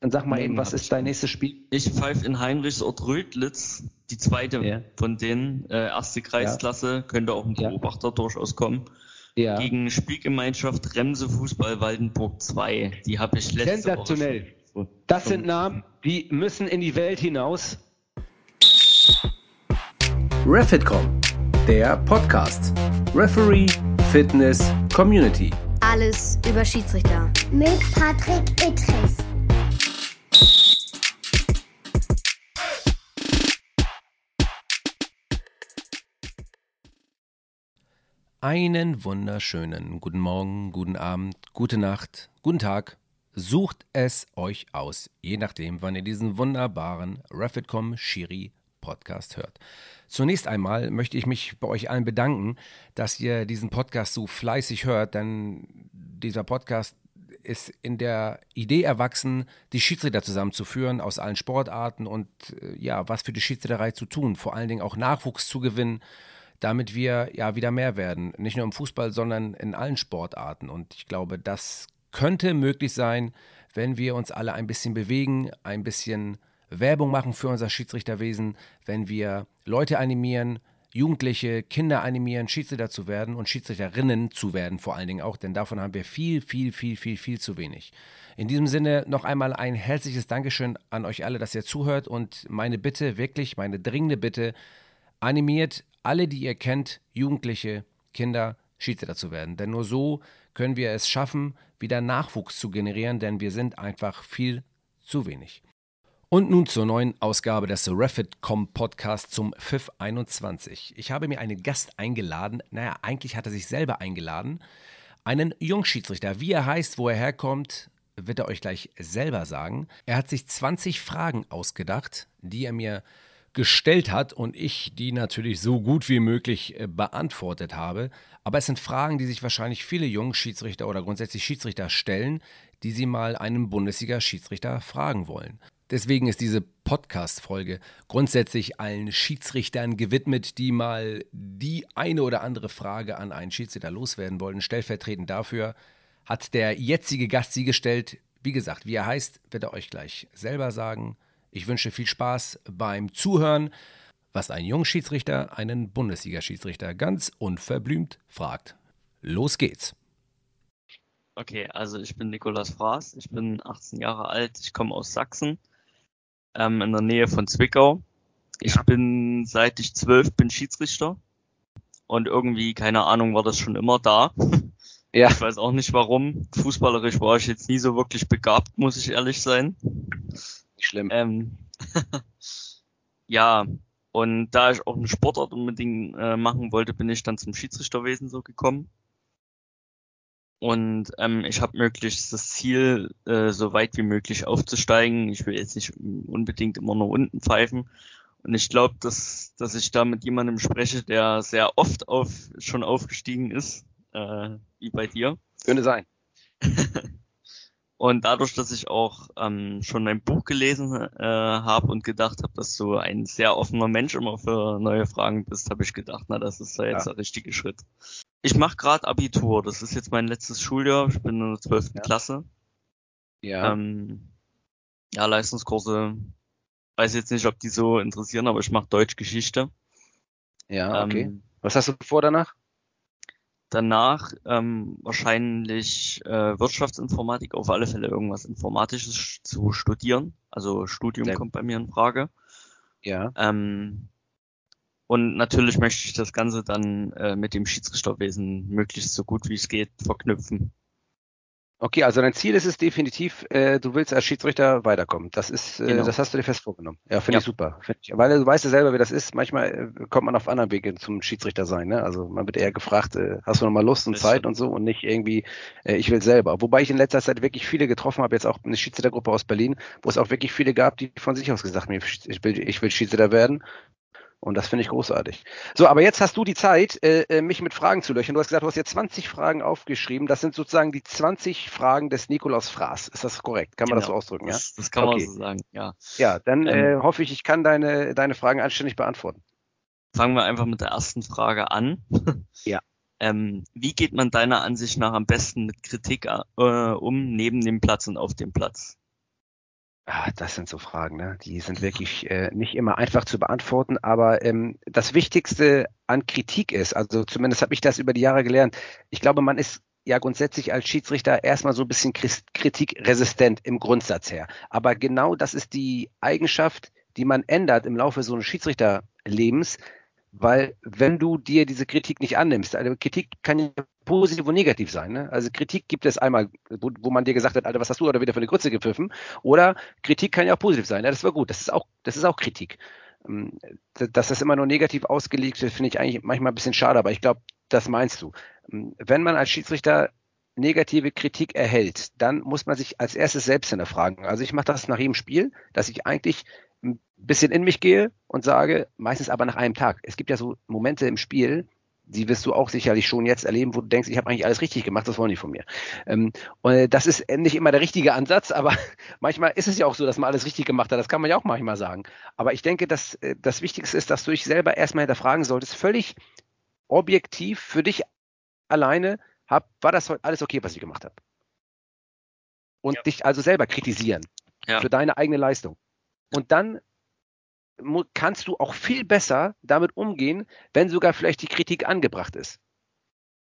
Dann sag mal eben, was ist dein nächstes Spiel? Ich pfeife in Heinrichsort Rödlitz, die zweite Ja. von denen, äh, erste Kreisklasse, könnte auch ein Ja. Beobachter durchaus kommen. Ja. Gegen Spielgemeinschaft Remse Fußball Waldenburg 2. Die habe ich letzte Sensationell. Woche schon- Das sind Namen, die müssen in die Welt hinaus. Refitcom, der Podcast. Referee, Fitness, Community. Alles über Schiedsrichter. mit Patrick Ittrich. Einen wunderschönen guten Morgen, guten Abend, gute Nacht, guten Tag. Sucht es euch aus, je nachdem, wann ihr diesen wunderbaren Refitcom Shiri Podcast hört. Zunächst einmal möchte ich mich bei euch allen bedanken, dass ihr diesen Podcast so fleißig hört, denn dieser Podcast ist in der Idee erwachsen, die Schiedsrichter zusammenzuführen aus allen Sportarten und äh, ja, was für die Schiedsrichterei zu tun, vor allen Dingen auch Nachwuchs zu gewinnen, damit wir ja wieder mehr werden. Nicht nur im Fußball, sondern in allen Sportarten. Und ich glaube, das könnte möglich sein, wenn wir uns alle ein bisschen bewegen, ein bisschen Werbung machen für unser Schiedsrichterwesen, wenn wir Leute animieren, Jugendliche, Kinder animieren, Schiedsrichter zu werden und Schiedsrichterinnen zu werden, vor allen Dingen auch, denn davon haben wir viel, viel, viel, viel, viel zu wenig. In diesem Sinne noch einmal ein herzliches Dankeschön an euch alle, dass ihr zuhört und meine Bitte, wirklich meine dringende Bitte, animiert alle, die ihr kennt, Jugendliche, Kinder, Schiedsrichter zu werden. Denn nur so können wir es schaffen, wieder Nachwuchs zu generieren, denn wir sind einfach viel zu wenig. Und nun zur neuen Ausgabe des Refit.com Podcast zum FIF 21. Ich habe mir einen Gast eingeladen, naja, eigentlich hat er sich selber eingeladen, einen Jungschiedsrichter. Wie er heißt, wo er herkommt, wird er euch gleich selber sagen. Er hat sich 20 Fragen ausgedacht, die er mir gestellt hat und ich die natürlich so gut wie möglich äh, beantwortet habe. Aber es sind Fragen, die sich wahrscheinlich viele Jungschiedsrichter oder grundsätzlich Schiedsrichter stellen, die sie mal einem Bundesliga-Schiedsrichter fragen wollen. Deswegen ist diese Podcast-Folge grundsätzlich allen Schiedsrichtern gewidmet, die mal die eine oder andere Frage an einen Schiedsrichter loswerden wollen. Stellvertretend dafür hat der jetzige Gast sie gestellt. Wie gesagt, wie er heißt, wird er euch gleich selber sagen. Ich wünsche viel Spaß beim Zuhören, was ein Jungschiedsrichter einen Bundesliga-Schiedsrichter ganz unverblümt fragt. Los geht's. Okay, also ich bin Nikolas Fraß, ich bin 18 Jahre alt, ich komme aus Sachsen, ähm, in der Nähe von Zwickau. Ich bin, seit ich zwölf bin, Schiedsrichter. Und irgendwie, keine Ahnung, war das schon immer da. Ja. Ich weiß auch nicht warum. Fußballerisch war ich jetzt nie so wirklich begabt, muss ich ehrlich sein. Nicht schlimm. Ähm, ja, und da ich auch einen Sportart unbedingt äh, machen wollte, bin ich dann zum Schiedsrichterwesen so gekommen. Und ähm, ich habe möglichst das Ziel, äh, so weit wie möglich aufzusteigen. Ich will jetzt nicht unbedingt immer nur unten pfeifen. Und ich glaube, dass, dass ich da mit jemandem spreche, der sehr oft auf, schon aufgestiegen ist, äh, wie bei dir. Könnte sein. Und dadurch, dass ich auch ähm, schon ein Buch gelesen äh, habe und gedacht habe, dass du ein sehr offener Mensch immer für neue Fragen bist, habe ich gedacht, na, das ist ja jetzt Ja. der richtige Schritt. Ich mache gerade Abitur, das ist jetzt mein letztes Schuljahr, ich bin in der 12. Ja. Klasse. Ja. Ähm, ja, Leistungskurse, weiß jetzt nicht, ob die so interessieren, aber ich mache Deutschgeschichte. ja, okay. Ähm, Was hast du vor danach? Danach ähm, wahrscheinlich äh, Wirtschaftsinformatik, auf alle Fälle irgendwas Informatisches zu studieren. Also Studium Sehr kommt bei mir in Frage. Ja. Ähm, und natürlich möchte ich das Ganze dann äh, mit dem Schiedsrichterwesen möglichst so gut wie es geht verknüpfen. Okay, also dein Ziel ist es definitiv, äh, du willst als Schiedsrichter weiterkommen. Das ist, äh, Genau. das hast du dir fest vorgenommen. Ja, finde Ja. ich super. Find ich, weil du weißt ja selber, wie das ist. Manchmal äh, kommt man auf anderen Wege zum Schiedsrichter sein. Ne? Also man wird eher gefragt, äh, hast du noch mal Lust und Das Zeit und so und nicht irgendwie, äh, ich will selber. Wobei ich in letzter Zeit wirklich viele getroffen habe, jetzt auch eine Schiedsrichtergruppe aus Berlin, wo es auch wirklich viele gab, die von sich aus gesagt haben, ich will, ich will Schiedsrichter werden. Und das finde ich großartig. So, aber jetzt hast du die Zeit, äh, äh, mich mit Fragen zu löchern. Du hast gesagt, du hast jetzt 20 Fragen aufgeschrieben. Das sind sozusagen die 20 Fragen des Nikolaus Fraß. Ist das korrekt? Kann man das so Genau. ausdrücken, ja? Das, das kann Okay. man so sagen, ja. Ja, dann Ähm, äh, hoffe ich, ich kann deine, deine Fragen anständig beantworten. Fangen wir einfach mit der ersten Frage an. Ja. Ähm, wie geht man deiner Ansicht nach am besten mit Kritik äh, um, neben dem Platz und auf dem Platz? Das sind so Fragen, ne? Die sind wirklich äh, nicht immer einfach zu beantworten, aber ähm, das Wichtigste an Kritik ist, also zumindest habe ich das über die Jahre gelernt, ich glaube, man ist ja grundsätzlich als Schiedsrichter erstmal so ein bisschen kritikresistent im Grundsatz her. Aber genau das ist die Eigenschaft, die man ändert im Laufe so eines Schiedsrichterlebens, weil wenn du dir diese Kritik nicht annimmst, also Kritik kann ja positiv und negativ sein. Ne? Also Kritik gibt es einmal, wo, wo, man dir gesagt hat, Alter, was hast du oder wieder für eine Grütze gepfiffen? Oder Kritik kann ja auch positiv sein. Ja, das war gut. Das ist auch, das ist auch Kritik. Ähm, dass das immer nur negativ ausgelegt wird, finde ich eigentlich manchmal ein bisschen schade, aber ich glaube, das meinst du. Ähm, wenn man als Schiedsrichter negative Kritik erhält, dann muss man sich als erstes selbst hinterfragen. Also ich mache das nach jedem Spiel, dass ich eigentlich ein bisschen in mich gehe und sage, meistens aber nach einem Tag. Es gibt ja so Momente im Spiel, die wirst du auch sicherlich schon jetzt erleben, wo du denkst, ich habe eigentlich alles richtig gemacht, das wollen die von mir. Ähm, und das ist nicht immer der richtige Ansatz, aber manchmal ist es ja auch so, dass man alles richtig gemacht hat. Das kann man ja auch manchmal sagen. Aber ich denke, dass äh, das Wichtigste ist, dass du dich selber erstmal hinterfragen solltest, völlig objektiv für dich alleine, hab, war das alles okay, was ich gemacht habe? Und ja. dich also selber kritisieren ja. für deine eigene Leistung. Und dann kannst du auch viel besser damit umgehen, wenn sogar vielleicht die Kritik angebracht ist.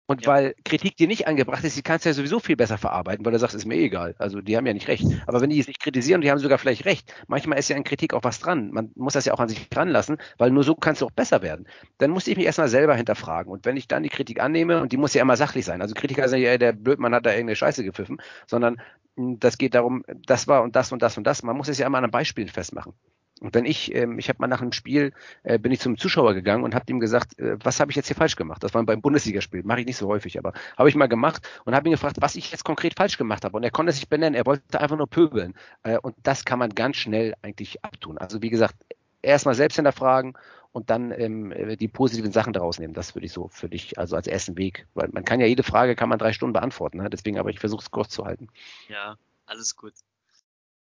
Und ja. weil Kritik dir nicht angebracht ist, die kannst du ja sowieso viel besser verarbeiten, weil du sagst, ist mir egal. Also die haben ja nicht recht. Aber wenn die sich kritisieren, die haben sogar vielleicht recht. Manchmal ist ja in Kritik auch was dran. Man muss das ja auch an sich dran lassen, weil nur so kannst du auch besser werden. Dann musste ich mich erstmal selber hinterfragen. Und wenn ich dann die Kritik annehme, und die muss ja immer sachlich sein. Also Kritiker sind ja, der Blödmann hat da irgendeine Scheiße gepfiffen, sondern hm, das geht darum, das war und das und das und das. Man muss es ja immer an einem Beispiel festmachen. Und wenn ich, ähm, ich habe mal nach einem Spiel, äh, bin ich zum Zuschauer gegangen und habe ihm gesagt, äh, was habe ich jetzt hier falsch gemacht? Das war beim Bundesligaspiel, mache ich nicht so häufig, aber habe ich mal gemacht und habe ihn gefragt, was ich jetzt konkret falsch gemacht habe. Und er konnte sich benennen, er wollte einfach nur pöbeln. Äh, und das kann man ganz schnell eigentlich abtun. Also wie gesagt, erstmal selbst hinterfragen und dann ähm, die positiven Sachen daraus nehmen. Das würde ich so für dich, also als ersten Weg. Weil man kann ja jede Frage, kann man drei Stunden beantworten. Ne? Deswegen aber ich versuche es kurz zu halten. Ja, alles gut.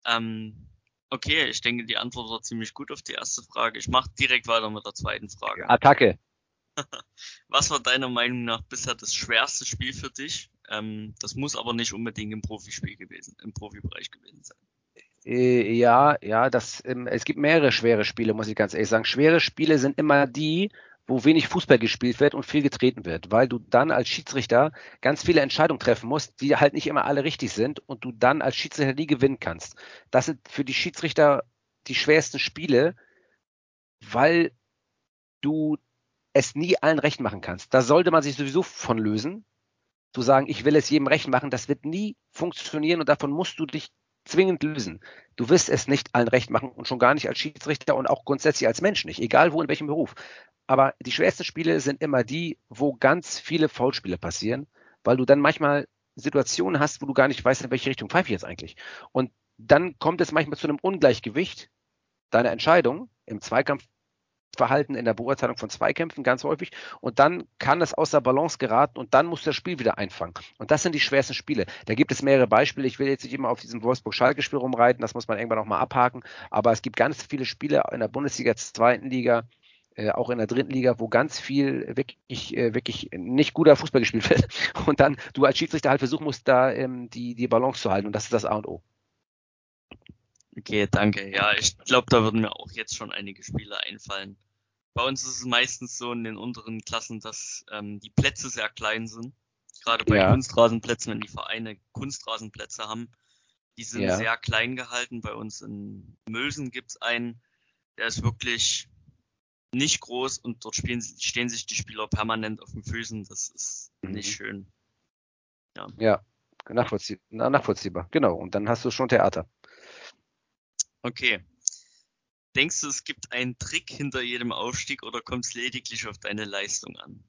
Ähm, Okay, ich denke, die Antwort war ziemlich gut auf die erste Frage. Ich mache direkt weiter mit der zweiten Frage. Attacke. Was war deiner Meinung nach bisher das schwerste Spiel für dich? Ähm, das muss aber nicht unbedingt im Profispiel gewesen, im Profibereich gewesen sein. Äh, ja, ja, das, ähm, es gibt mehrere schwere Spiele, muss ich ganz ehrlich sagen. Schwere Spiele sind immer die, wo wenig Fußball gespielt wird und viel getreten wird, weil du dann als Schiedsrichter ganz viele Entscheidungen treffen musst, die halt nicht immer alle richtig sind und du dann als Schiedsrichter nie gewinnen kannst. Das sind für die Schiedsrichter die schwersten Spiele, weil du es nie allen recht machen kannst. Da sollte man sich sowieso von lösen. Zu sagen, ich will es jedem recht machen, das wird nie funktionieren und davon musst du dich zwingend lösen. Du wirst es nicht allen recht machen und schon gar nicht als Schiedsrichter und auch grundsätzlich als Mensch nicht, egal wo in welchem Beruf. Aber die schwersten Spiele sind immer die, wo ganz viele Foulspiele passieren, weil du dann manchmal Situationen hast, wo du gar nicht weißt, in welche Richtung pfeife ich jetzt eigentlich. Und dann kommt es manchmal zu einem Ungleichgewicht deiner Entscheidung im Zweikampfverhalten, in der Beurteilung von Zweikämpfen ganz häufig. Und dann kann es außer Balance geraten und dann muss das Spiel wieder einfangen. Und das sind die schwersten Spiele. Da gibt es mehrere Beispiele. Ich will jetzt nicht immer auf diesem Wolfsburg-Schalke-Spiel rumreiten. Das muss man irgendwann auch mal abhaken. Aber es gibt ganz viele Spiele in der Bundesliga, zweiten Liga, äh, auch in der dritten Liga, wo ganz viel wirklich, äh, wirklich nicht guter Fußball gespielt wird. Und dann du als Schiedsrichter halt versuchen musst, da ähm, die, die Balance zu halten. Und das ist das A und O. Okay, danke. Ja, ich glaube, da würden mir auch jetzt schon einige Spiele einfallen. Bei uns ist es meistens so in den unteren Klassen, dass ähm, die Plätze sehr klein sind. Gerade bei ja. Kunstrasenplätzen, wenn die Vereine Kunstrasenplätze haben, die sind ja. sehr klein gehalten. Bei uns in Mülsen gibt's einen, der ist wirklich nicht groß und dort spielen, stehen sich die Spieler permanent auf den Füßen. Das ist mhm. nicht schön. Ja, ja nachvollzieh nachvollziehbar. Genau. Und dann hast du schon Theater. Okay. Denkst du, es gibt einen Trick hinter jedem Aufstieg oder kommt es lediglich auf deine Leistung an?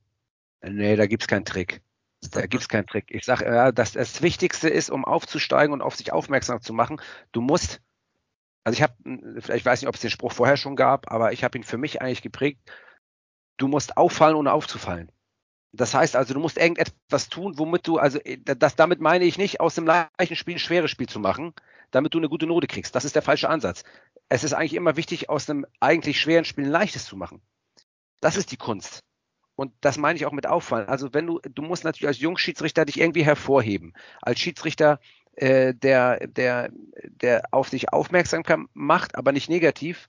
Nee, da gibt's keinen Trick. Da gibt's keinen Trick. Ich sage, ja, dass das Wichtigste ist, um aufzusteigen und auf sich aufmerksam zu machen, du musst also ich habe, ich weiß nicht, ob es den Spruch vorher schon gab, aber ich habe ihn für mich eigentlich geprägt. Du musst auffallen, ohne aufzufallen. Das heißt also, du musst irgendetwas tun, womit du, also äh, das, damit meine ich nicht, aus dem leichten Spiel ein schweres Spiel zu machen, damit du eine gute Note kriegst. Das ist der falsche Ansatz. Es ist eigentlich immer wichtig, aus einem eigentlich schweren Spiel ein leichtes zu machen. Das ist die Kunst. Und das meine ich auch mit auffallen. Also wenn du, du musst natürlich als Jungschiedsrichter dich irgendwie hervorheben. Als Schiedsrichter äh, der, der, der auf sich aufmerksam macht, aber nicht negativ,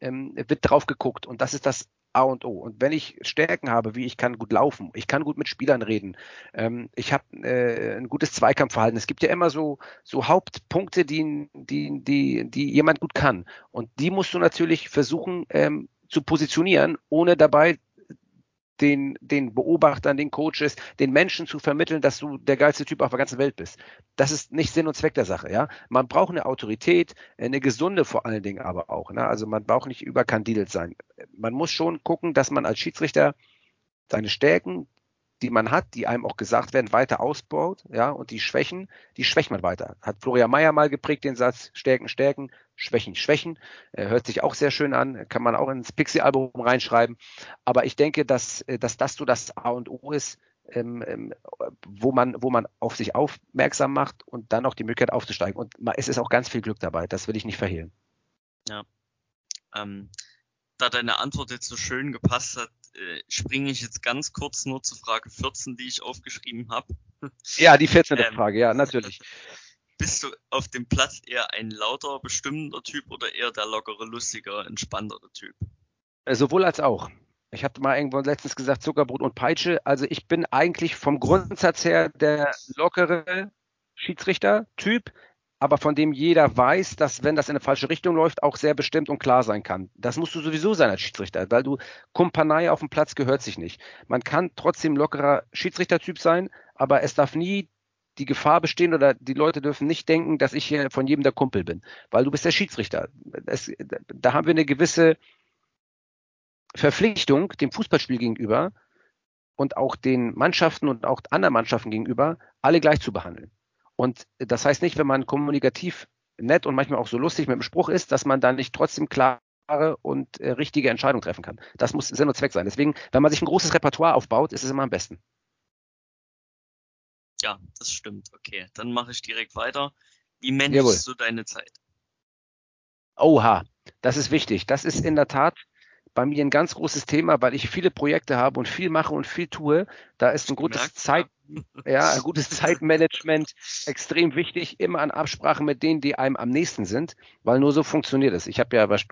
ähm, wird drauf geguckt. Und das ist das A und O. Und wenn ich Stärken habe, wie ich kann gut laufen, ich kann gut mit Spielern reden, ähm, ich habe äh, ein gutes Zweikampfverhalten. Es gibt ja immer so, so Hauptpunkte, die, die, die, die jemand gut kann. Und die musst du natürlich versuchen ähm, zu positionieren, ohne dabei den, den Beobachtern, den Coaches, den Menschen zu vermitteln, dass du der geilste Typ auf der ganzen Welt bist. Das ist nicht Sinn und Zweck der Sache, ja. Man braucht eine Autorität, eine gesunde vor allen Dingen aber auch. Ne? Also man braucht nicht überkandidelt sein. Man muss schon gucken, dass man als Schiedsrichter seine Stärken, die man hat, die einem auch gesagt werden, weiter ausbaut, ja, und die Schwächen, die schwächt man weiter. Hat Florian Mayer mal geprägt den Satz, Stärken, Stärken, Schwächen, Schwächen. Äh, hört sich auch sehr schön an, kann man auch ins Pixie-Album reinschreiben. Aber ich denke, dass, äh, dass das so das A und O ist, ähm, ähm, wo man, wo man auf sich aufmerksam macht und dann auch die Möglichkeit aufzusteigen. Und es ist auch ganz viel Glück dabei, das will ich nicht verhehlen. Ja. Ähm, da deine Antwort jetzt so schön gepasst hat, äh, springe ich jetzt ganz kurz nur zur Frage 14, die ich aufgeschrieben habe. Ja, die 14. Ähm, Frage, ja, natürlich. Bist du auf dem Platz eher ein lauter, bestimmender Typ oder eher der lockere, lustige, entspanntere Typ? Äh, sowohl als auch. Ich hatte mal irgendwo letztens gesagt Zuckerbrot und Peitsche. Also ich bin eigentlich vom Grundsatz her der lockere Schiedsrichter-Typ aber von dem jeder weiß, dass wenn das in eine falsche Richtung läuft, auch sehr bestimmt und klar sein kann. Das musst du sowieso sein als Schiedsrichter, weil du Kumpanei auf dem Platz gehört sich nicht. Man kann trotzdem lockerer Schiedsrichtertyp sein, aber es darf nie die Gefahr bestehen oder die Leute dürfen nicht denken, dass ich hier von jedem der Kumpel bin, weil du bist der Schiedsrichter. Es, da haben wir eine gewisse Verpflichtung dem Fußballspiel gegenüber und auch den Mannschaften und auch anderen Mannschaften gegenüber, alle gleich zu behandeln. Und das heißt nicht, wenn man kommunikativ nett und manchmal auch so lustig mit dem Spruch ist, dass man dann nicht trotzdem klare und äh, richtige Entscheidungen treffen kann. Das muss Sinn und Zweck sein. Deswegen, wenn man sich ein großes Repertoire aufbaut, ist es immer am besten. Ja, das stimmt. Okay, dann mache ich direkt weiter. Wie managst du deine Zeit? Oha, das ist wichtig. Das ist in der Tat bei mir ein ganz großes Thema, weil ich viele Projekte habe und viel mache und viel tue. Da ist ein gutes Zeit, ja, ein gutes Zeitmanagement extrem wichtig, immer an Absprachen mit denen, die einem am nächsten sind, weil nur so funktioniert es. Ich habe ja, was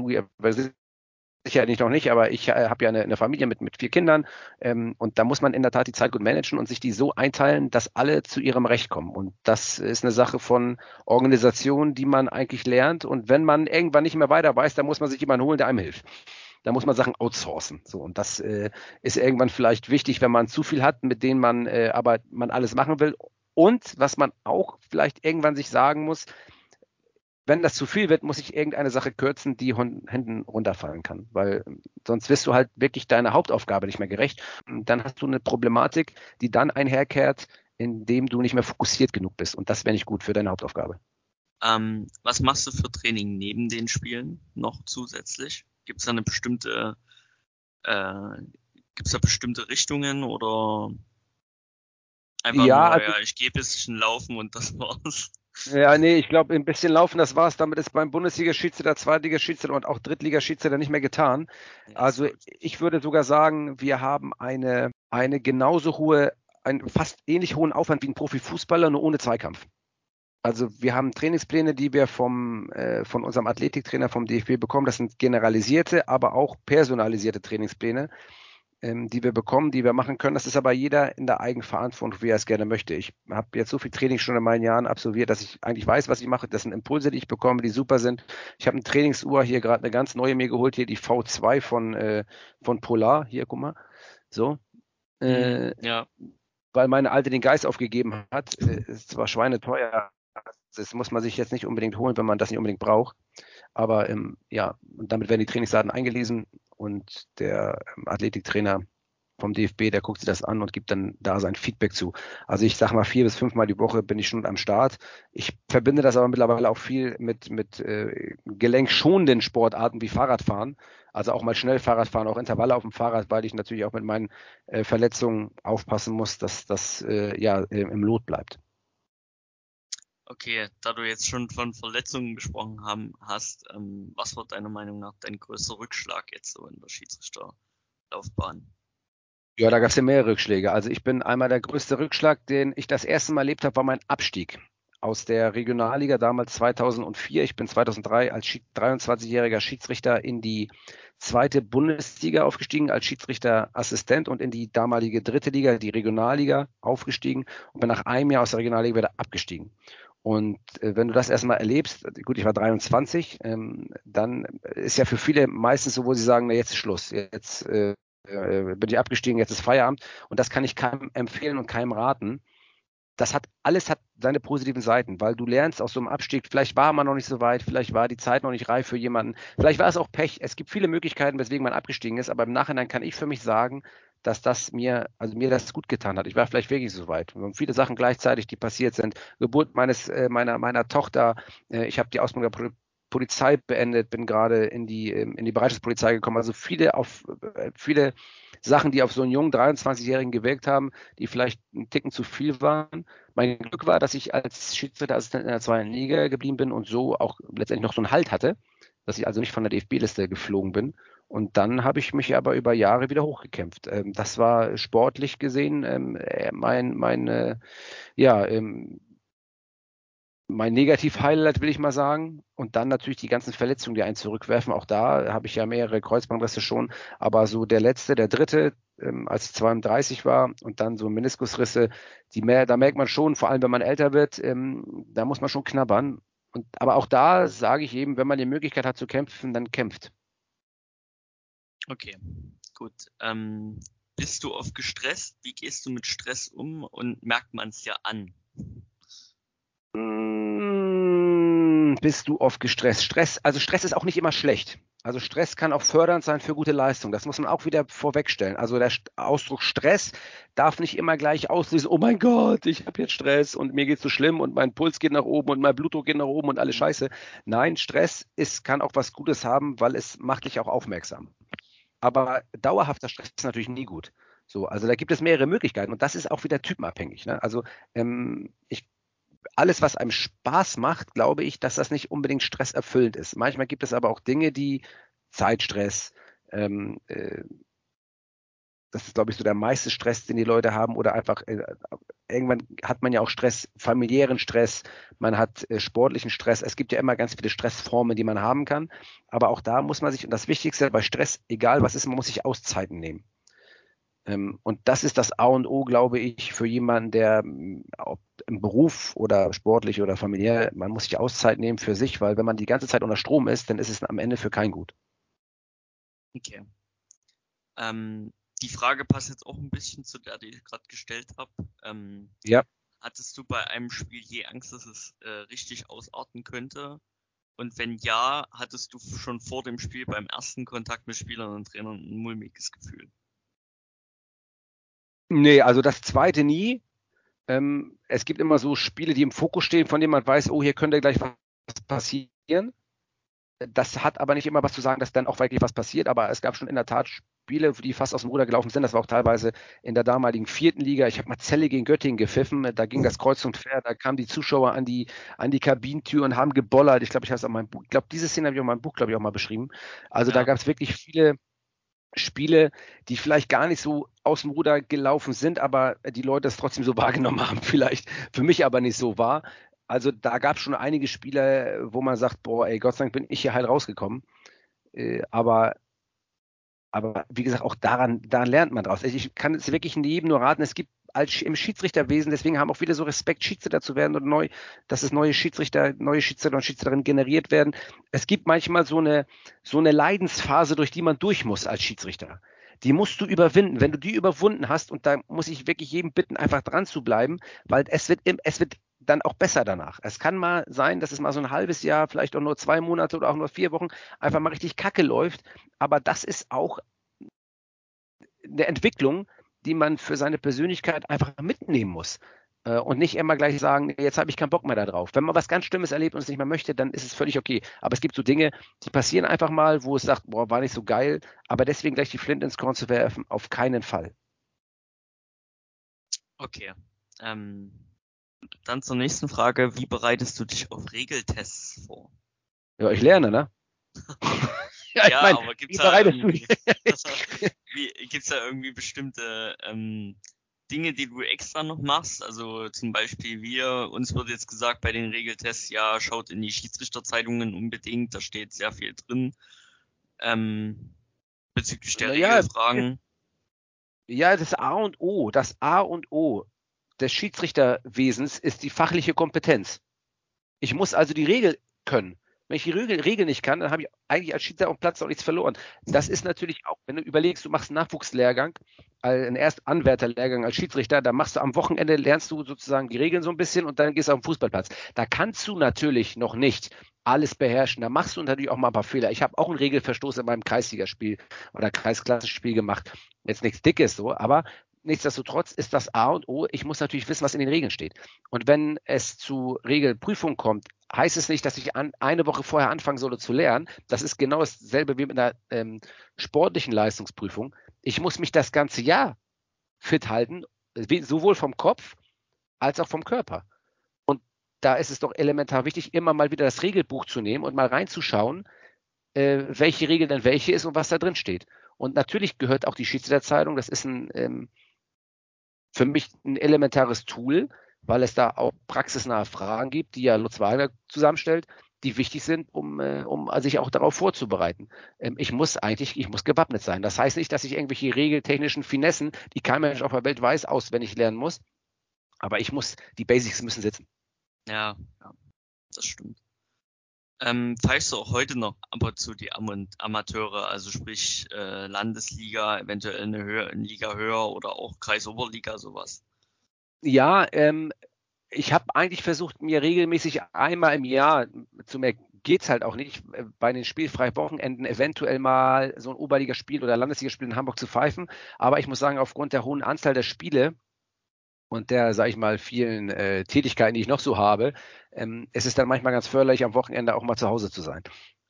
du sicher nicht noch nicht, aber ich äh, habe ja eine, eine, Familie mit, mit vier Kindern ähm, und da muss man in der Tat die Zeit gut managen und sich die so einteilen, dass alle zu ihrem Recht kommen. Und das ist eine Sache von Organisation, die man eigentlich lernt. Und wenn man irgendwann nicht mehr weiter weiß, dann muss man sich jemanden holen, der einem hilft da muss man Sachen outsourcen. So, und das äh, ist irgendwann vielleicht wichtig, wenn man zu viel hat, mit denen man äh, aber man alles machen will. Und was man auch vielleicht irgendwann sich sagen muss, wenn das zu viel wird, muss ich irgendeine Sache kürzen, die hinten runterfallen kann, weil sonst wirst du halt wirklich deiner Hauptaufgabe nicht mehr gerecht. Dann hast du eine Problematik, die dann einherkehrt, indem du nicht mehr fokussiert genug bist. Und das wäre nicht gut für deine Hauptaufgabe. Ähm, was machst du für Training neben den Spielen noch zusätzlich? Gibt es da eine bestimmte, äh, gibt es da bestimmte Richtungen oder einfach ja, nur, also, ja, ich gehe ein bisschen laufen und das war's? Ja, nee, ich glaube, ein bisschen laufen, das war's. Damit ist beim Bundesliga-Schiedsrichter, Zweitliga-Schiedsrichter und auch Drittliga-Schiedsrichter nicht mehr getan. Also ich würde sogar sagen, wir haben eine, eine genauso hohe, einen fast ähnlich hohen Aufwand wie ein Profifußballer, nur ohne Zweikampf. Also wir haben Trainingspläne, die wir vom, äh, von unserem Athletiktrainer vom DFB bekommen. Das sind generalisierte, aber auch personalisierte Trainingspläne, die wir bekommen, die wir machen können. Das ist aber jeder in der Eigenverantwortung, wie er es gerne möchte. Ich habe jetzt so viel Training schon in meinen Jahren absolviert, dass ich eigentlich weiß, was ich mache. Das sind Impulse, die ich bekomme, die super sind. Ich habe eine Trainingsuhr hier gerade eine ganz neue mir geholt, hier die V2 von, äh, von Polar. Hier, guck mal. So. Äh, ja weil meine Alte den Geist aufgegeben hat. Äh, ist zwar schweineteuer, das muss man sich jetzt nicht unbedingt holen, wenn man das nicht unbedingt braucht. Aber ähm, ja, und damit werden die Trainingsdaten eingelesen und der ähm, Athletiktrainer vom DFB, der guckt sich das an und gibt dann da sein Feedback zu. Also ich sage mal, vier bis fünfmal die Woche bin ich schon am Start. Ich verbinde das aber mittlerweile auch viel mit, mit äh, gelenkschonenden Sportarten wie Fahrradfahren. Also auch mal schnell Fahrradfahren, auch Intervalle auf dem Fahrrad, weil ich natürlich auch mit meinen äh, Verletzungen aufpassen muss, dass das äh, ja im Lot bleibt. Okay, da du jetzt schon von Verletzungen gesprochen haben, hast, ähm, was war deiner Meinung nach dein größter Rückschlag jetzt so in der Schiedsrichterlaufbahn? Ja, da gab es ja mehrere Rückschläge. Also ich bin einmal der größte Rückschlag, den ich das erste Mal erlebt habe, war mein Abstieg. aus der Regionalliga damals 2004. Ich bin 2003 als 23-jähriger Schiedsrichter in die zweite Bundesliga aufgestiegen als Schiedsrichterassistent und in die damalige dritte Liga, die Regionalliga, aufgestiegen und bin nach einem Jahr aus der Regionalliga wieder abgestiegen. Und äh, wenn du das erstmal erlebst, gut, ich war 23, ähm, dann ist ja für viele meistens so, wo sie sagen, na jetzt ist Schluss, jetzt äh, äh, bin ich abgestiegen, jetzt ist Feierabend. Und das kann ich keinem empfehlen und keinem raten. Das hat alles hat seine positiven Seiten, weil du lernst aus so einem Abstieg, vielleicht war man noch nicht so weit, vielleicht war die Zeit noch nicht reif für jemanden, vielleicht war es auch Pech. Es gibt viele Möglichkeiten, weswegen man abgestiegen ist, aber im Nachhinein kann ich für mich sagen, dass das mir, also mir das gut getan hat. Ich war vielleicht wirklich so weit. Viele Sachen gleichzeitig, die passiert sind. Geburt meines, äh, meiner, meiner Tochter. Äh, ich habe die Ausbildung der Polizei beendet, bin gerade in die, ähm, in die Bereitschaftspolizei gekommen. Also viele auf, äh, viele Sachen, die auf so einen jungen 23-Jährigen gewirkt haben, die vielleicht einen Ticken zu viel waren. Mein Glück war, dass ich als Schiedsrichterassistent in der zweiten Liga geblieben bin und so auch letztendlich noch so einen Halt hatte, dass ich also nicht von der DFB-Liste geflogen bin und dann habe ich mich aber über Jahre wieder hochgekämpft. Ähm, das war sportlich gesehen ähm, äh, mein, mein, ja, ähm, mein Negativ-Highlight, will ich mal sagen. Und dann natürlich die ganzen Verletzungen, die einen zurückwerfen. Auch da habe ich ja mehrere Kreuzbandrisse schon. Aber so der letzte, der dritte, als ich 32 war und dann so Meniskusrisse, die mehr, da merkt man schon, vor allem wenn man älter wird, da muss man schon knabbern. Und, aber auch da sage ich eben, wenn man die Möglichkeit hat zu kämpfen, dann kämpft. Okay, gut. Ähm, bist du oft gestresst? Wie gehst du mit Stress um und merkt man es ja an? Mmh, bist du oft gestresst? Stress, also Stress ist auch nicht immer schlecht. Also Stress kann auch fördernd sein für gute Leistung. Das muss man auch wieder vorwegstellen. Also der Ausdruck Stress darf nicht immer gleich auslösen, oh mein Gott, ich habe jetzt Stress und mir geht's so schlimm und mein Puls geht nach oben und mein Blutdruck geht nach oben und alles scheiße. Nein, Stress ist, kann auch was Gutes haben, weil es macht dich auch aufmerksam. Aber dauerhafter Stress ist natürlich nie gut. So, also da gibt es mehrere Möglichkeiten und das ist auch wieder typenabhängig. Ne? Also ähm, ich, alles, was einem Spaß macht, glaube ich, dass das nicht unbedingt stresserfüllend ist. Manchmal gibt es aber auch Dinge, die Zeitstress, ähm, äh, das ist, glaube ich, so der meiste Stress, den die Leute haben oder einfach äh, irgendwann hat man ja auch Stress, familiären Stress, man hat äh, sportlichen Stress. Es gibt ja immer ganz viele Stressformen, die man haben kann. Aber auch da muss man sich, und das Wichtigste bei Stress, egal was ist, man muss sich Auszeiten nehmen. Ähm, und das ist das A und O, glaube ich, für jemanden, der ob im Beruf oder sportlich oder familiär, man muss sich Auszeit nehmen für sich, weil wenn man die ganze Zeit unter Strom ist, dann ist es am Ende für kein gut. Okay. Ähm, die Frage passt jetzt auch ein bisschen zu der, die ich gerade gestellt habe. Ähm, ja. Hattest du bei einem Spiel je Angst, dass es äh, richtig ausarten könnte? Und wenn ja, hattest du schon vor dem Spiel beim ersten Kontakt mit Spielern und Trainern ein mulmiges Gefühl? Nee, also das zweite nie. Ähm, es gibt immer so Spiele, die im Fokus stehen, von denen man weiß, oh, hier könnte gleich was passieren. Das hat aber nicht immer was zu sagen, dass dann auch wirklich was passiert, aber es gab schon in der Tat Spiele, die fast aus dem Ruder gelaufen sind. Das war auch teilweise in der damaligen vierten Liga. Ich habe mal Zelle gegen Göttingen gepfiffen. Da ging das Kreuz und Pferd. Da kamen die Zuschauer an die, an die Kabinentür und haben gebollert. Ich glaube, ich habe es auch mein Buch, ich glaube, diese Szene habe ich auch in meinem Buch, glaube ich, auch mal beschrieben. Also ja. da gab es wirklich viele Spiele, die vielleicht gar nicht so aus dem Ruder gelaufen sind, aber die Leute es trotzdem so wahrgenommen haben, vielleicht für mich aber nicht so war. Also da gab es schon einige Spiele, wo man sagt, boah, ey, Gott sei Dank bin ich hier halt rausgekommen. Äh, aber aber wie gesagt, auch daran, daran lernt man draus. Ich kann es wirklich jedem nur raten, es gibt als im Schiedsrichterwesen, deswegen haben auch viele so Respekt, Schiedsrichter zu werden und neu, dass es neue Schiedsrichter, neue Schiedsrichter und Schiedsrichterinnen generiert werden. Es gibt manchmal so eine, so eine Leidensphase, durch die man durch muss als Schiedsrichter. Die musst du überwinden. Wenn du die überwunden hast, und da muss ich wirklich jedem bitten, einfach dran zu bleiben, weil es wird, es wird dann auch besser danach. Es kann mal sein, dass es mal so ein halbes Jahr, vielleicht auch nur zwei Monate oder auch nur vier Wochen einfach mal richtig kacke läuft. Aber das ist auch eine Entwicklung, die man für seine Persönlichkeit einfach mitnehmen muss. Äh, und nicht immer gleich sagen, jetzt habe ich keinen Bock mehr darauf. Wenn man was ganz Schlimmes erlebt und es nicht mehr möchte, dann ist es völlig okay. Aber es gibt so Dinge, die passieren einfach mal, wo es sagt, boah, war nicht so geil, aber deswegen gleich die Flint ins Korn zu werfen, auf keinen Fall. Okay. Ähm, dann zur nächsten Frage. Wie bereitest du dich auf Regeltests vor? Ja, ich lerne, ne? ja, ja mein, aber gibt's da, irgendwie, gibt's da irgendwie bestimmte ähm, Dinge, die du extra noch machst? Also zum Beispiel wir, uns wird jetzt gesagt bei den Regeltests, ja, schaut in die Schiedsrichterzeitungen unbedingt, da steht sehr viel drin. Ähm, bezüglich der Ja, Regelfragen. Ja, das A und O, das A und O des Schiedsrichterwesens ist die fachliche Kompetenz. Ich muss also die Regel können. Wenn ich die Regel, Regel nicht kann, dann habe ich eigentlich als Schiedsrichter auf dem Platz auch nichts verloren. Das ist natürlich auch, wenn du überlegst, du machst einen Nachwuchslehrgang, einen Erstanwärterlehrgang als Schiedsrichter, da machst du am Wochenende, lernst du sozusagen die Regeln so ein bisschen und dann gehst du auf den Fußballplatz. Da kannst du natürlich noch nicht alles beherrschen. Da machst du natürlich auch mal ein paar Fehler. Ich habe auch einen Regelverstoß in meinem Kreisligaspiel oder Kreisklassenspiel gemacht. Jetzt nichts Dickes so, aber nichtsdestotrotz ist das A und O, ich muss natürlich wissen, was in den Regeln steht. Und wenn es zu Regelprüfung kommt, heißt es nicht, dass ich an, eine Woche vorher anfangen solle zu lernen. Das ist genau dasselbe wie mit einer ähm, sportlichen Leistungsprüfung. Ich muss mich das ganze Jahr fit halten, sowohl vom Kopf als auch vom Körper. Und da ist es doch elementar wichtig, immer mal wieder das Regelbuch zu nehmen und mal reinzuschauen, äh, welche Regel denn welche ist und was da drin steht. Und natürlich gehört auch die Schiedsrichterzeitung, das ist ein ähm, für mich ein elementares Tool, weil es da auch praxisnahe Fragen gibt, die ja Lutz Wagner zusammenstellt, die wichtig sind, um, äh, um sich auch darauf vorzubereiten. Ähm, ich muss eigentlich, ich muss gewappnet sein. Das heißt nicht, dass ich irgendwelche regeltechnischen Finessen, die kein Mensch auf der Welt weiß, auswendig lernen muss. Aber ich muss, die Basics müssen sitzen. Ja, ja das stimmt. Ähm, pfeifst du auch heute noch ab und zu die Am Amateure, also sprich äh, Landesliga, eventuell eine, Höhe, eine Liga höher oder auch Kreisoberliga, sowas? Ja, ähm, ich habe eigentlich versucht, mir regelmäßig einmal im Jahr, zu mehr geht's halt auch nicht, bei den spielfreien Wochenenden eventuell mal so ein Oberligaspiel oder Landesligaspiel in Hamburg zu pfeifen. Aber ich muss sagen, aufgrund der hohen Anzahl der Spiele und der, sage ich mal, vielen äh, Tätigkeiten, die ich noch so habe, ähm, es ist dann manchmal ganz förderlich, am Wochenende auch mal zu Hause zu sein.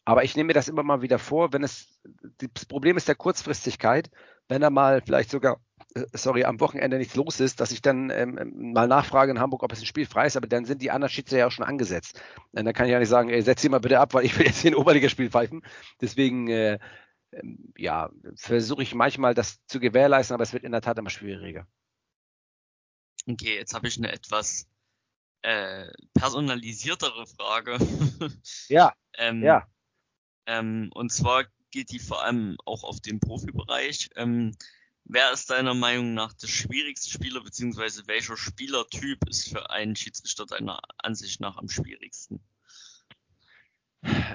Aber ich nehme mir das immer mal wieder vor, wenn es, das Problem ist der Kurzfristigkeit, wenn er mal vielleicht sogar, äh, sorry, am Wochenende nichts los ist, dass ich dann ähm, ähm, mal nachfrage in Hamburg, ob es ein Spiel frei ist, aber dann sind die anderen Schiedsrichter ja auch schon angesetzt. Und dann kann ich ja nicht sagen, ey, setz sie mal bitte ab, weil ich will jetzt hier ein Oberligaspiel pfeifen. Deswegen, äh, ähm, ja, versuche ich manchmal das zu gewährleisten, aber es wird in der Tat immer schwieriger. Okay, jetzt habe ich eine etwas äh, personalisiertere Frage. ja. ähm, ja. Ähm, und zwar geht die vor allem auch auf den Profibereich. Ähm, wer ist deiner Meinung nach der schwierigste Spieler, beziehungsweise welcher Spielertyp ist für einen Schiedsrichter deiner Ansicht nach am schwierigsten?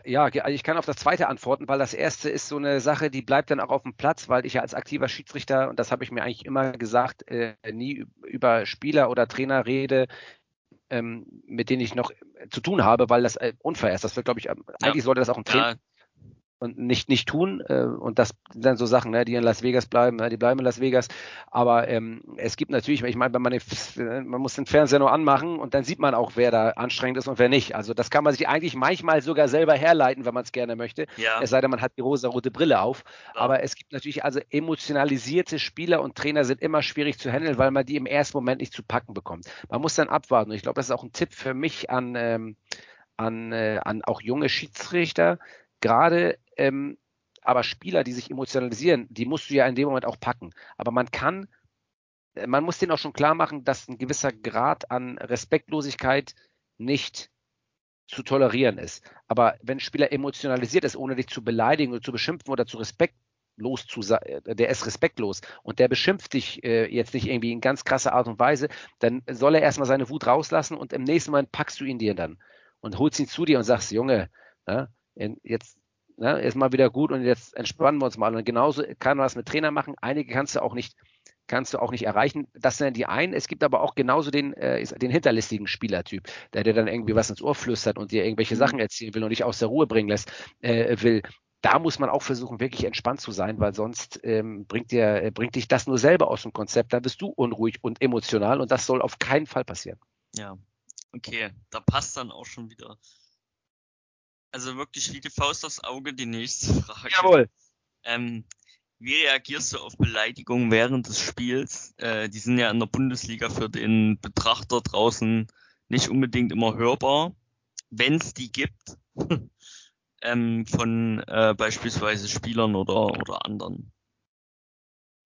Ja, also ich kann auf das zweite antworten, weil das erste ist so eine Sache, die bleibt dann auch auf dem Platz, weil ich ja als aktiver Schiedsrichter, und das habe ich mir eigentlich immer gesagt, äh, nie über Spieler oder Trainer rede, ähm, mit denen ich noch zu tun habe, weil das äh, unfair ist. Das wird, glaube ich, eigentlich sollte das auch ein Trainer, ja, und nicht, nicht tun. Äh, und das sind dann so Sachen, ne, die in Las Vegas bleiben, ne, die bleiben in Las Vegas. Aber ähm, es gibt natürlich, ich meine, man, man muss den Fernseher nur anmachen und dann sieht man auch, wer da anstrengend ist und wer nicht. Also das kann man sich eigentlich manchmal sogar selber herleiten, wenn man es gerne möchte. Ja. Es sei denn, man hat die rosa-rote Brille auf. Ja. Aber es gibt natürlich, also emotionalisierte Spieler und Trainer sind immer schwierig zu handeln, weil man die im ersten Moment nicht zu packen bekommt. Man muss dann abwarten. Und ich glaube, das ist auch ein Tipp für mich an, ähm, an, äh, an auch junge Schiedsrichter, gerade ähm, aber Spieler, die sich emotionalisieren, die musst du ja in dem Moment auch packen. Aber man kann, äh, man muss denen auch schon klar machen, dass ein gewisser Grad an Respektlosigkeit nicht zu tolerieren ist. Aber wenn ein Spieler emotionalisiert ist, ohne dich zu beleidigen oder zu beschimpfen oder zu respektlos zu sein, äh, der ist respektlos und der beschimpft dich äh, jetzt nicht irgendwie in ganz krasser Art und Weise, dann soll er erstmal seine Wut rauslassen und im nächsten Moment packst du ihn dir dann und holst ihn zu dir und sagst, Junge, ja, jetzt ne, ist mal wieder gut und jetzt entspannen wir uns mal. Und genauso kann man das mit Trainer machen. Einige kannst du auch nicht, kannst du auch nicht erreichen. Das sind die einen. Es gibt aber auch genauso den, äh, den hinterlistigen Spielertyp, der dir dann irgendwie was ins Ohr flüstert und dir irgendwelche mhm. Sachen erzählen will und dich aus der Ruhe bringen lässt, äh, will. Da muss man auch versuchen, wirklich entspannt zu sein, weil sonst ähm, bringt, dir, äh, bringt dich das nur selber aus dem Konzept. Da bist du unruhig und emotional und das soll auf keinen Fall passieren. Ja, okay, da passt dann auch schon wieder also wirklich wie die Faust aufs Auge die nächste Frage. Jawohl. Ähm, wie reagierst du auf Beleidigungen während des Spiels? Äh, die sind ja in der Bundesliga für den Betrachter draußen nicht unbedingt immer hörbar, wenn es die gibt, ähm, von äh, beispielsweise Spielern oder, oder anderen.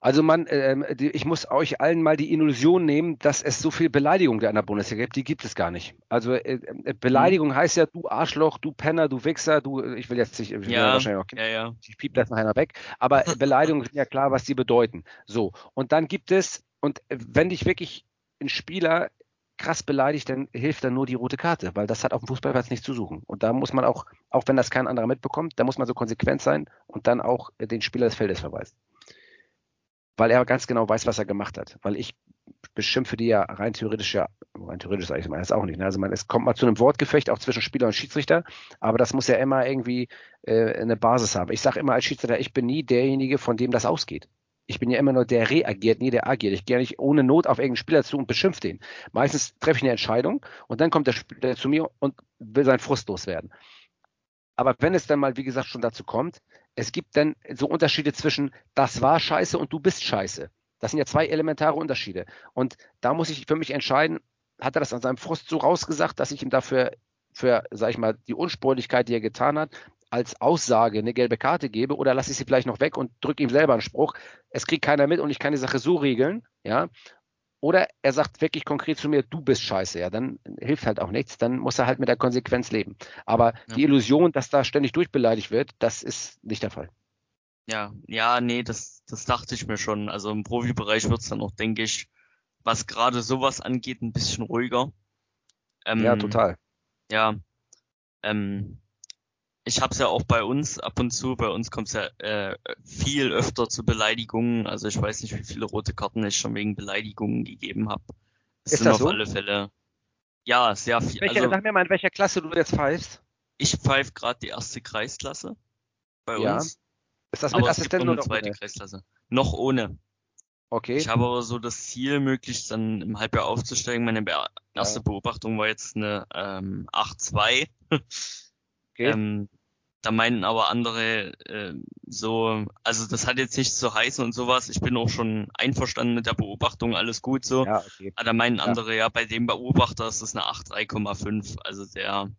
Also man, ähm, die, ich muss euch allen mal die Illusion nehmen, dass es so viel Beleidigung in der Bundesliga gibt. Die gibt es gar nicht. Also äh, äh, Beleidigung mhm. heißt ja, du Arschloch, du Penner, du Wichser, du, ich will jetzt nicht, ich ja, wahrscheinlich auch, ja, ja. ich piep das nachher weg, aber Beleidigungen sind ja klar, was die bedeuten. So, und dann gibt es, und wenn dich wirklich ein Spieler krass beleidigt, dann hilft dann nur die rote Karte, weil das hat auf dem Fußballplatz nichts zu suchen. Und da muss man auch, auch wenn das kein anderer mitbekommt, da muss man so konsequent sein und dann auch den Spieler des Feldes verweisen weil er ganz genau weiß, was er gemacht hat. Weil ich beschimpfe die ja rein theoretisch ja, rein theoretisch sage ich das auch nicht. Ne? Also man, es kommt mal zu einem Wortgefecht, auch zwischen Spieler und Schiedsrichter, aber das muss ja immer irgendwie äh, eine Basis haben. Ich sage immer als Schiedsrichter, ich bin nie derjenige, von dem das ausgeht. Ich bin ja immer nur der reagiert, nie der agiert. Ich gehe nicht ohne Not auf irgendeinen Spieler zu und beschimpfe den. Meistens treffe ich eine Entscheidung und dann kommt der Spieler zu mir und will seinen Frust loswerden. Aber wenn es dann mal, wie gesagt, schon dazu kommt, es gibt dann so Unterschiede zwischen das war scheiße und du bist scheiße. Das sind ja zwei elementare Unterschiede. Und da muss ich für mich entscheiden, hat er das an seinem Frust so rausgesagt, dass ich ihm dafür, für, sag ich mal, die Unsportlichkeit, die er getan hat, als Aussage eine gelbe Karte gebe oder lasse ich sie vielleicht noch weg und drücke ihm selber einen Spruch. Es kriegt keiner mit und ich kann die Sache so regeln, ja. Oder er sagt wirklich konkret zu mir, du bist scheiße, ja, dann hilft halt auch nichts, dann muss er halt mit der Konsequenz leben. Aber ja. die Illusion, dass da ständig durchbeleidigt wird, das ist nicht der Fall. Ja, ja, nee, das, das dachte ich mir schon. Also im Profibereich wird es dann auch, denke ich, was gerade sowas angeht, ein bisschen ruhiger. Ähm, ja, total. Ja, ähm, ich habe es ja auch bei uns ab und zu, bei uns kommt es ja äh, viel öfter zu Beleidigungen. Also ich weiß nicht, wie viele rote Karten ich schon wegen Beleidigungen gegeben habe. Es Ist sind das auf so? alle Fälle. Ja, sehr viel. Welche, also, sag mir mal, in welcher Klasse du jetzt pfeifst. Ich pfeife gerade die erste Kreisklasse bei ja. uns. Ist das mit aber Assistenten oder zweite ohne? Kreisklasse? Noch ohne. Okay. Ich habe aber so das Ziel, möglichst dann im Halbjahr aufzusteigen. Meine erste ja. Beobachtung war jetzt eine ähm, 8-2. Okay. Ähm, da meinten aber andere äh, so, also das hat jetzt nichts zu heißen und sowas. Ich bin auch schon einverstanden mit der Beobachtung, alles gut so. Ja, okay. Aber da meinen andere, ja, bei dem Beobachter ist das eine 8,3,5. Also der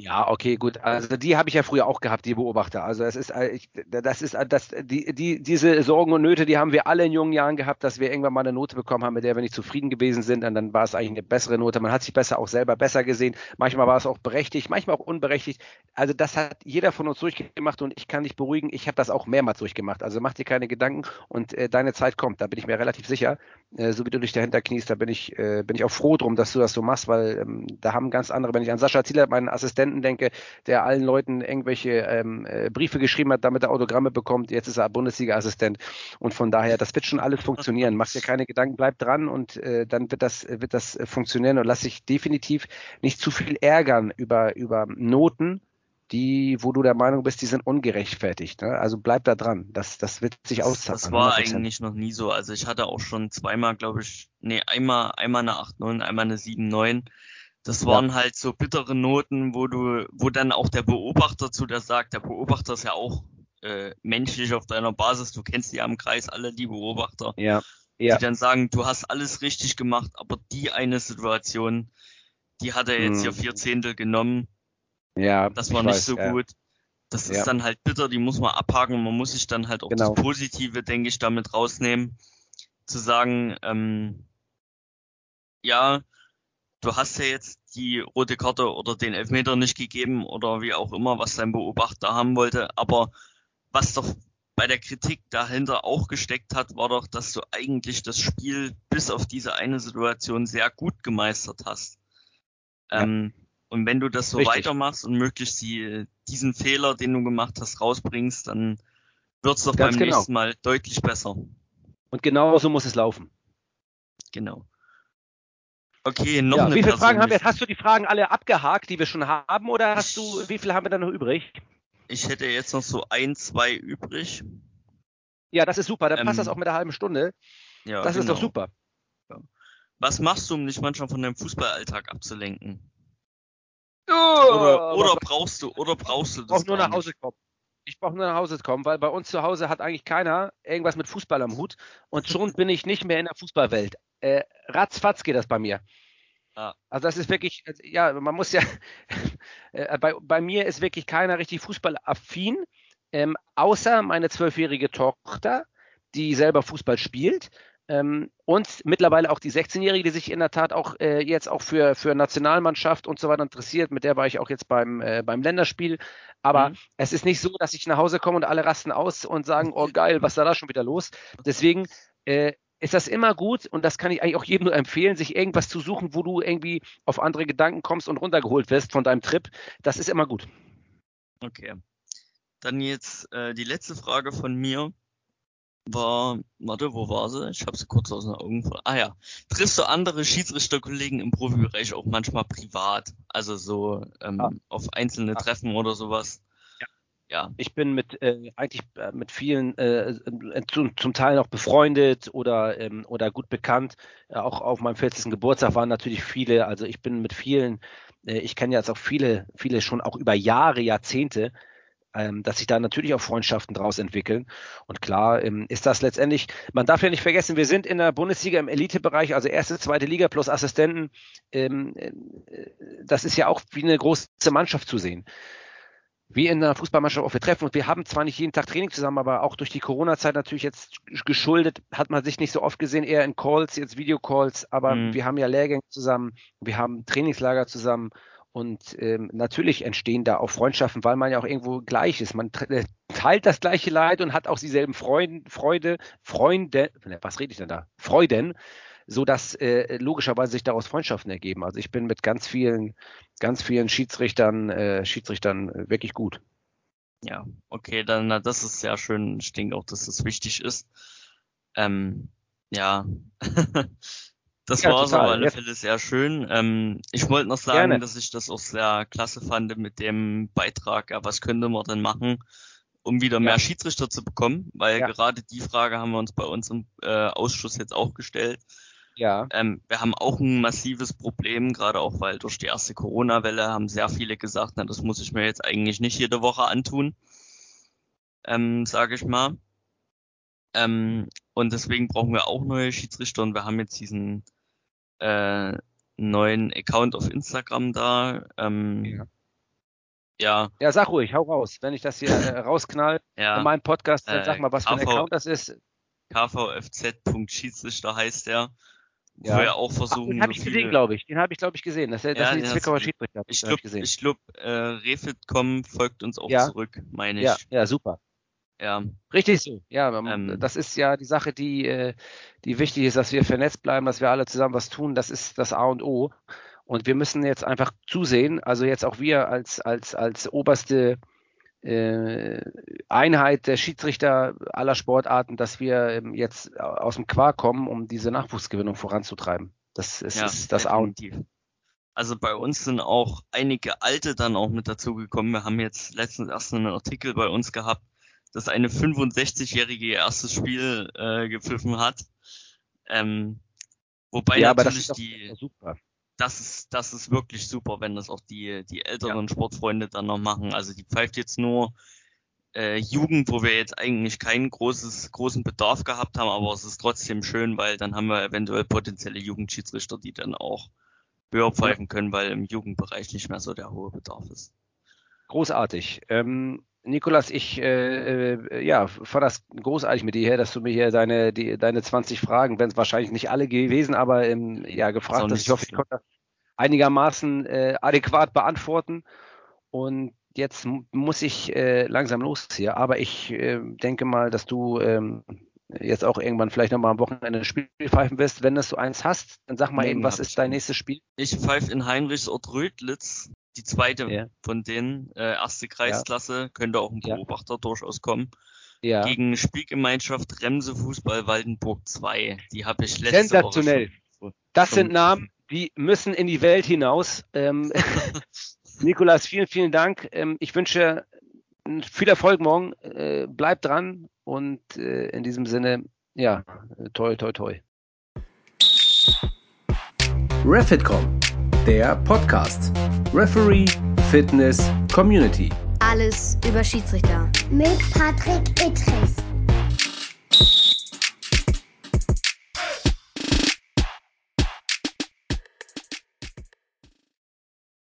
ja, okay, gut. Also die habe ich ja früher auch gehabt, die Beobachter. Also es ist, äh, ich, das ist, äh, das, die, die, diese Sorgen und Nöte, die haben wir alle in jungen Jahren gehabt, dass wir irgendwann mal eine Note bekommen haben, mit der wir nicht zufrieden gewesen sind. Und dann war es eigentlich eine bessere Note. Man hat sich besser auch selber besser gesehen. Manchmal war es auch berechtigt, manchmal auch unberechtigt. Also das hat jeder von uns durchgemacht und ich kann dich beruhigen. Ich habe das auch mehrmals durchgemacht. Also mach dir keine Gedanken und äh, deine Zeit kommt. Da bin ich mir relativ sicher. Äh, so wie du dich dahinter kniest, da bin ich, äh, bin ich auch froh drum, dass du das so machst, weil ähm, da haben ganz andere, wenn ich an Sascha Zieler, meinen Assistenten Präsidenten denke, der allen Leuten irgendwelche ähm, äh, Briefe geschrieben hat, damit er Autogramme bekommt. Jetzt ist er Bundesliga-Assistent. Und von daher, das wird schon alles funktionieren. Mach dir keine Gedanken, bleib dran und äh, dann wird das, wird das funktionieren und lass dich definitiv nicht zu viel ärgern über, über Noten, die, wo du der Meinung bist, die sind ungerechtfertigt. Ne? Also bleib da dran. Das, das wird sich auszahlen. Das war 100%. eigentlich noch nie so. Also ich hatte auch schon zweimal, glaube ich, nee, einmal, einmal eine 8-9, einmal eine 7-9. Das waren ja. halt so bittere Noten, wo du, wo dann auch der Beobachter zu dir sagt, der Beobachter ist ja auch äh, menschlich auf deiner Basis, du kennst ja im Kreis alle die Beobachter, ja. Ja. die dann sagen, du hast alles richtig gemacht, aber die eine Situation, die hat er jetzt hm. hier vier Zehntel genommen. Ja, das war nicht weiß, so ja. gut. Das ist dann halt bitter, die muss man abhaken. Man muss sich dann halt auch genau. das Positive, denke ich, damit rausnehmen. Zu sagen, ähm, ja, du hast ja jetzt die rote Karte oder den Elfmeter nicht gegeben oder wie auch immer, was dein Beobachter haben wollte. Aber was doch bei der Kritik dahinter auch gesteckt hat, war doch, dass du eigentlich das Spiel bis auf diese eine Situation sehr gut gemeistert hast. Ja. Ähm, und wenn du das so Richtig. weitermachst und möglichst die, diesen Fehler, den du gemacht hast, rausbringst, dann wird's doch Ganz beim genau. nächsten Mal deutlich besser. Und genau so muss es laufen. Genau. Okay, noch ja, eine Wie viele Fragen haben wir? Hast du die Fragen alle abgehakt, die wir schon haben, oder hast du, wie viele haben wir da noch übrig? Ich hätte jetzt noch so ein, zwei übrig. Ja, das ist super. Dann ähm, passt das auch mit einer halben Stunde. Ja, das genau. ist doch genau. super. Was machst du, um dich manchmal von deinem Fußballalltag abzulenken? Oh, oder, oder brauchst du, oder brauchst du das? Ich brauche nur nach Hause kommen. Ich brauche nur nach Hause kommen, weil bei uns zu Hause hat eigentlich keiner irgendwas mit Fußball am Hut und schon bin ich nicht mehr in der Fußballwelt äh, ratzfatz geht das bei mir. Ah. Also das ist wirklich, ja, man muss ja, äh, bei, bei mir ist wirklich keiner richtig fußballaffin, ähm, außer meine zwölfjährige Tochter, die selber Fußball spielt. Ähm, und mittlerweile auch die 16-Jährige, die sich in der Tat auch äh, jetzt auch für, für Nationalmannschaft und so weiter interessiert. Mit der war ich auch jetzt beim, äh, beim Länderspiel. Aber mhm. es ist nicht so, dass ich nach Hause komme und alle rasten aus und sagen, oh geil, was ist da schon wieder los? Deswegen äh, ist das immer gut und das kann ich eigentlich auch jedem nur empfehlen, sich irgendwas zu suchen, wo du irgendwie auf andere Gedanken kommst und runtergeholt wirst von deinem Trip. Das ist immer gut. Okay. Dann jetzt äh, die letzte Frage von mir war, warte, wo war sie? Ich habe sie kurz aus den Augen verloren. Ah ja, triffst du andere Schiedsrichterkollegen im Profibereich auch manchmal privat? Also so ähm, ja. auf einzelne ja. Treffen oder sowas? Ja. Ich bin mit äh, eigentlich äh, mit vielen äh, äh, zum, zum Teil noch befreundet oder ähm, oder gut bekannt. auch auf meinem 40. Geburtstag waren natürlich viele. Also ich bin mit vielen. Äh, ich kenne jetzt auch viele, viele schon auch über Jahre, Jahrzehnte ähm, dass sich da natürlich auch Freundschaften draus entwickeln. Und klar ähm, ist das letztendlich, man darf ja nicht vergessen, wir sind in der Bundesliga im Elitebereich, also erste, zweite Liga plus Assistenten. Ähm, äh, das ist ja auch wie eine große Mannschaft zu sehen. Wie in der Fußballmannschaft auch wir treffen und wir haben zwar nicht jeden Tag Training zusammen, aber auch durch die Corona-Zeit natürlich jetzt geschuldet, hat man sich nicht so oft gesehen, eher in Calls, jetzt Videocalls, aber mhm. wir haben ja Lehrgänge zusammen, wir haben Trainingslager zusammen und ähm, natürlich entstehen da auch Freundschaften, weil man ja auch irgendwo gleich ist. Man äh, teilt das gleiche Leid und hat auch dieselben Freuden, Freude, Freunde, ne, was rede ich denn da? Freuden, so dass äh, logischerweise sich daraus Freundschaften ergeben. Also ich bin mit ganz vielen, ganz vielen Schiedsrichtern, äh, Schiedsrichtern wirklich gut. Ja, okay, dann na, das ist sehr schön. Ich denke auch, dass das wichtig ist. Ähm, ja, Das ja, war so auf alle ja. Fälle sehr schön. Ähm, ich wollte noch sagen, Gerne. dass ich das auch sehr klasse fand mit dem Beitrag, ja, was könnte man denn machen, um wieder mehr Schiedsrichter zu bekommen, weil gerade die Frage haben wir uns bei uns im äh, Ausschuss jetzt auch gestellt. Ja. Ähm, wir haben auch ein massives Problem, gerade auch weil durch die erste Corona-Welle haben sehr viele gesagt, na, das muss ich mir jetzt eigentlich nicht jede Woche antun, ähm, sage ich mal. Ähm, und deswegen brauchen wir auch neue Schiedsrichter und wir haben jetzt diesen äh, neuen Account auf Instagram da. Ähm, ja. Ja. Ja, sag ruhig, hau raus. Wenn ich das hier äh, rausknall ja. in meinem Podcast, dann sag mal, was KV, für ein Account das ist. kvfz.schiedsrichter heißt der. Wo ja. wir auch versuchen. Ach, den habe ich gesehen, glaube ich. Den habe ich, glaube ich, gesehen. Das, das ja, sind die Zwickauer Schiedsrichter. Ich glaube, ich glaub, äh, Refit.com folgt uns auch ja. zurück, meine ich. Ja, ja, super. Ja. Richtig so. Ja, ähm, das ist ja die Sache, die, äh, die wichtig ist, dass wir vernetzt bleiben, dass wir alle zusammen was tun. Das ist das A und O. Und wir müssen jetzt einfach zusehen, also jetzt auch wir als, als, als oberste äh, Einheit der Schiedsrichter aller Sportarten, dass wir ähm, jetzt aus dem Quark kommen, um diese Nachwuchsgewinnung voranzutreiben. Das ist, ja, ist das A und O. Also bei uns sind auch einige Alte dann auch mit dazugekommen. Wir haben jetzt letztens erst einen Artikel bei uns gehabt, dass eine 65-jährige ihr erstes Spiel äh, gepfiffen hat. Ähm, wobei ja, natürlich die super. Das ist, das ist wirklich super, wenn das auch die, die älteren ja. Sportfreunde dann noch machen. Also die pfeift jetzt nur äh, Jugend, wo wir jetzt eigentlich keinen großes, großen Bedarf gehabt haben, aber es ist trotzdem schön, weil dann haben wir eventuell potenzielle Jugendschiedsrichter, die dann auch höher pfeifen können, weil im Jugendbereich nicht mehr so der hohe Bedarf ist. Großartig. Ähm, Nikolas, ich äh, äh, ja, fand das großartig mit dir her, dass du mir hier deine, die, deine 20 Fragen, wenn es wahrscheinlich nicht alle gewesen, aber ähm, ja, gefragt hast. Ich hoffe, ich konnte einigermaßen äh, adäquat beantworten. Und jetzt muss ich äh, langsam los hier, aber ich äh, denke mal, dass du ähm, jetzt auch irgendwann vielleicht nochmal am Wochenende ein Spiel pfeifen wirst. Wenn das du eins hast, dann sag mal eben, was ist dein nächstes Spiel? Ich pfeife in Heinrichsort Rödlitz die zweite ja. von denen, äh, erste Kreisklasse, ja. könnte auch ein Beobachter ja. durchaus kommen. Ja. Gegen Spielgemeinschaft Remse Fußball Waldenburg 2. Die habe ich letzte Sensationell. Woche Das sind Namen, die müssen in die Welt hinaus. Ähm, Nikolas, vielen, vielen Dank. Ähm, ich wünsche viel Erfolg morgen. Äh, bleib dran und äh, in diesem Sinne, ja, toi, toi, toi. Refitcom, der Podcast. Referee, Fitness, Community. Alles über Schiedsrichter. Mit Patrick Ittrich.